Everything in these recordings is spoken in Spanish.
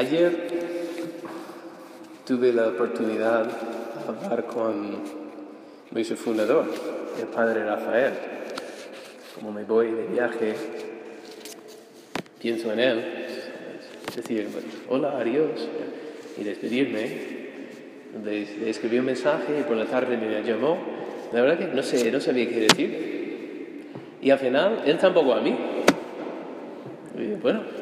Ayer tuve la oportunidad de hablar con nuestro fundador, el padre Rafael. Como me voy de viaje, pienso en él, decir, hola, adiós, y despedirme. Le, escribí un mensaje y por la tarde me llamó. La verdad que no, sé, no sabía qué decir. Y al final, él tampoco a mí. bueno,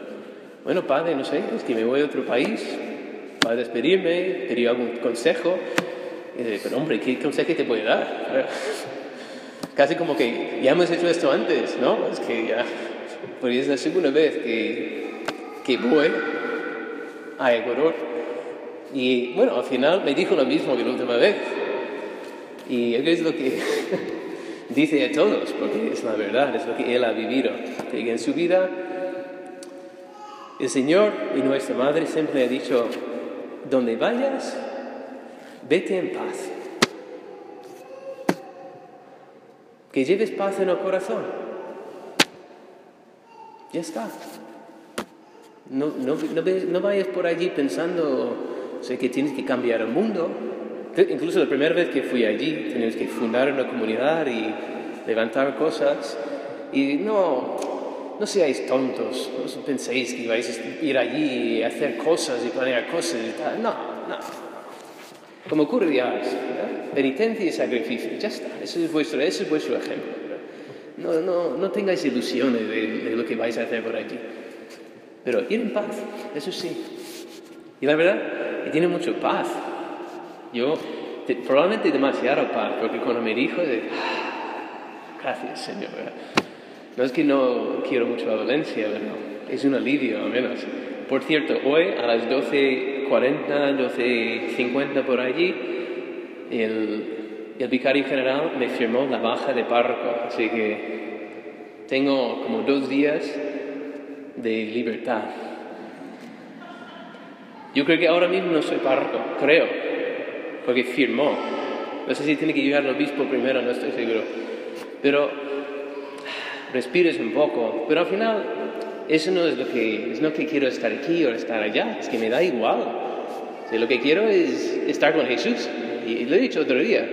bueno, padre, no sé, es que me voy a otro país para despedirme, quería algún consejo. Y pero hombre, ¿qué consejo te puede dar? Casi como que ya hemos hecho esto antes, ¿no? Es que ya, pues es la segunda vez que, que voy a Ecuador. Y bueno, al final me dijo lo mismo que la última vez. Y es lo que dice a todos, porque es la verdad, es lo que él ha vivido. Que en su vida el Señor y nuestra Madre siempre ha dicho, donde vayas, vete en paz. Que lleves paz en el corazón. Ya está. No, no, vayas por allí pensando sé que tienes que cambiar el mundo. Incluso la primera vez que fui allí, tenías que fundar una comunidad y levantar cosas. Y no, no seáis tontos, no penséis que vais a ir allí y hacer cosas y planear cosas y tal. No, no. Como ocurre ya, penitencia y sacrificio, ya está, ese es vuestro, ese es vuestro ejemplo. No, no, no tengáis ilusiones de, lo que vais a hacer por allí. Pero ir en paz, eso sí. Y la verdad, que tiene mucho paz. Yo, probablemente demasiado paz, porque cuando me dijo, de, ah, gracias Señor, no es que no quiero mucho a Valencia, pero es un alivio al menos. Por cierto, hoy a las 12.40, 12.50 por allí, el, el vicario general me firmó la baja de párroco, así que tengo como dos días de libertad. Yo creo que ahora mismo no soy párroco, creo, porque firmó. No sé si tiene que llegar al obispo primero, no estoy seguro. Pero respires un poco, pero al final eso no es lo que, es no que quiero estar aquí o estar allá, es que me da igual. lo que quiero es estar con Jesús. Y lo he dicho otro día,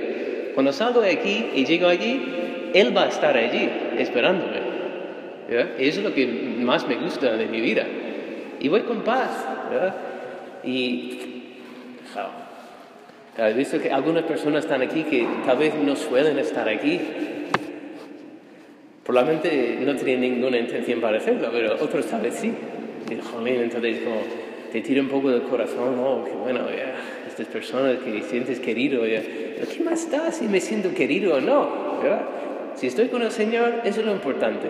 cuando salgo de aquí y llego allí, Él va a estar allí esperándome. Eso es lo que más me gusta de mi vida. Y voy con paz. Y he visto que algunas personas están aquí que tal vez no suelen estar aquí Probablemente no tenía ninguna intención para hacerlo, pero otros tal vez sí. Y, jolín, entonces como te tira un poco del corazón, oh, qué bueno, estas personas que sientes querido, ya. pero ¿qué más da si me siento querido o no? ¿verdad? Si estoy con el Señor, eso es lo importante.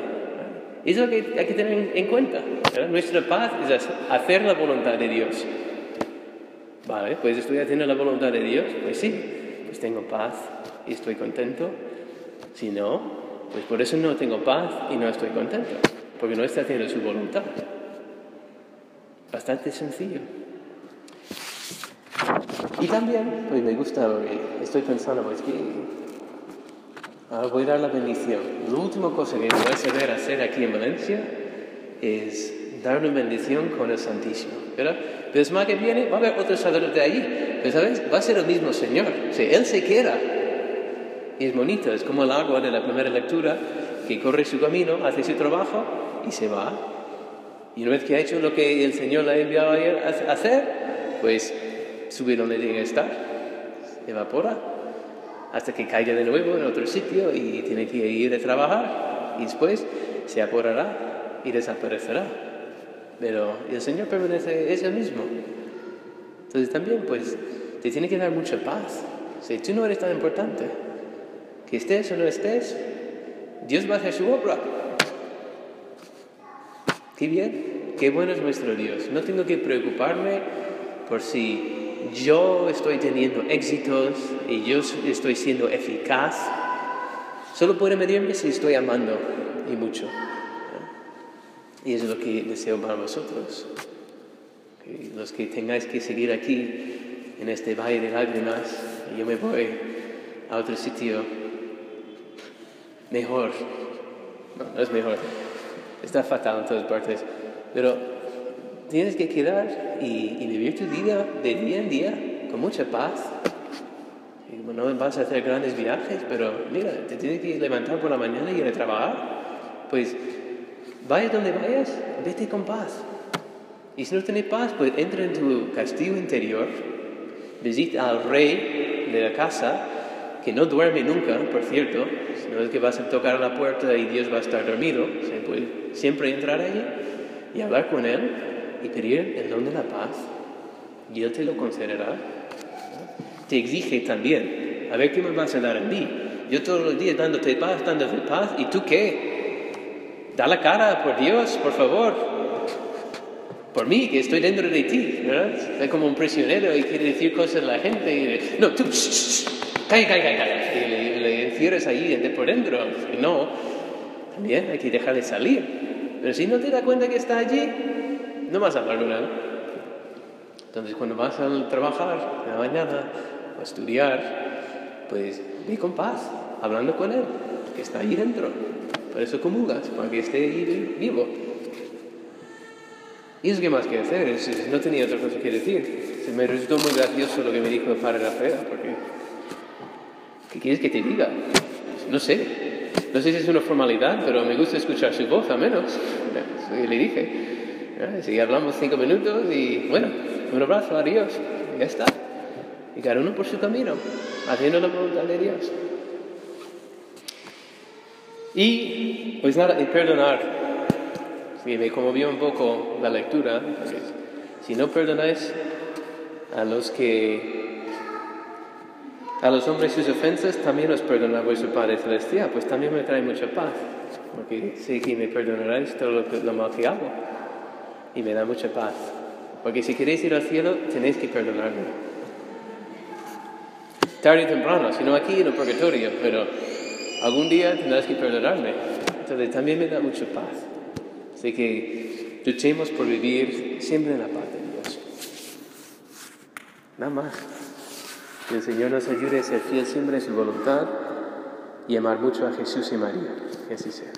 Eso es lo que hay que tener en cuenta. Nuestra paz es hacer la voluntad de Dios. Vale, pues estoy haciendo la voluntad de Dios, pues sí, pues tengo paz y estoy contento. Si no, pues por eso no tengo paz y no estoy contento, porque no estoy haciendo su voluntad. Bastante sencillo. Y también, pues me gusta, estoy pensando, pues que ahora voy a dar la bendición. La última cosa que voy a saber hacer aquí en Valencia es dar una bendición con el Santísimo. ¿verdad? Pero es más que viene, va a haber otro sacerdote allí. Pero ¿sabes? Va a ser el mismo Señor. Si Él se queda es bonito, es como el agua de la primera lectura, que corre su camino, hace su trabajo y se va. Y una vez que ha hecho lo que el Señor le ha enviado a hacer, pues sube donde tiene que estar, evapora, hasta que caiga de nuevo en otro sitio y tiene que ir a trabajar y después se aporará y desaparecerá. Pero el Señor permanece ese mismo. Entonces también pues te tiene que dar mucha paz. Si tú no eres tan importante, que estés o no estés, Dios va a hacer su obra. Qué bien, qué bueno es nuestro Dios. No tengo que preocuparme por si yo estoy teniendo éxitos y yo estoy siendo eficaz. Solo puede medirme si estoy amando y mucho. Y eso es lo que deseo para vosotros. los que tengáis que seguir aquí, en este valle de lágrimas, yo me voy a otro sitio mejor. No, no es mejor. Está fatal en todas partes. Pero tienes que quedar y, y vivir tu vida de día en día con mucha paz. Y no vas a hacer grandes viajes, pero mira, te tienes que levantar por la mañana y ir a trabajar. Pues vayas donde vayas, vete con paz. Y si no tienes paz, pues entra en tu castillo interior, visita al rey de la casa, que no duerme nunca, por cierto, no es que vas a tocar la puerta y Dios va a estar dormido, puede siempre entrar allí y hablar con Él y pedir el don de la paz, y Él te lo concederá. Te exige también, a ver qué me vas a dar a mí. Yo todos los días dándote paz, dándote paz, ¿y tú qué? Da la cara por Dios, por favor, por mí, que estoy dentro de ti, ¿verdad? Como un prisionero y quiere decir cosas a la gente y no, tú, calla, calla, calla, y le, le encierras ahí por dentro. No, también hay que dejarle salir. Pero si no te das cuenta que está allí, no vas a hablar. Entonces, cuando vas a trabajar en la mañana o a estudiar, pues ve con paz, hablando con él, que está ahí dentro. Por eso comulgas, para que esté ahí vivo. Y es que más que hacer, no tenía otra cosa que decir. Se me resultó muy gracioso lo que me dijo el padre Rafael, porque ¿qué quieres que te diga? No sé, no sé si es una formalidad, pero me gusta escuchar su voz, al menos. Eso le dije. Si hablamos cinco minutos y bueno, un abrazo, adiós, y ya está. Y cada uno por su camino, haciendo la voluntad de Dios. Y pues nada, y perdonar y me conmovió un poco la lectura. Si no perdonáis a los que a los hombres sus ofensas, también os perdona vuestro Padre Celestial, pues también me trae mucha paz, porque sé que me perdonaréis todo lo, lo mal que hago y me da mucha paz. Porque si queréis ir al cielo, tenéis que perdonarme. Tarde o temprano, si no aquí en el purgatorio, pero algún día tendrás que perdonarme. Entonces también me da mucha paz. Así que luchemos por vivir siempre en la paz de Dios. Nada más. Que el Señor nos ayude a ser fiel siempre en su voluntad y amar mucho a Jesús y María. Que así sea.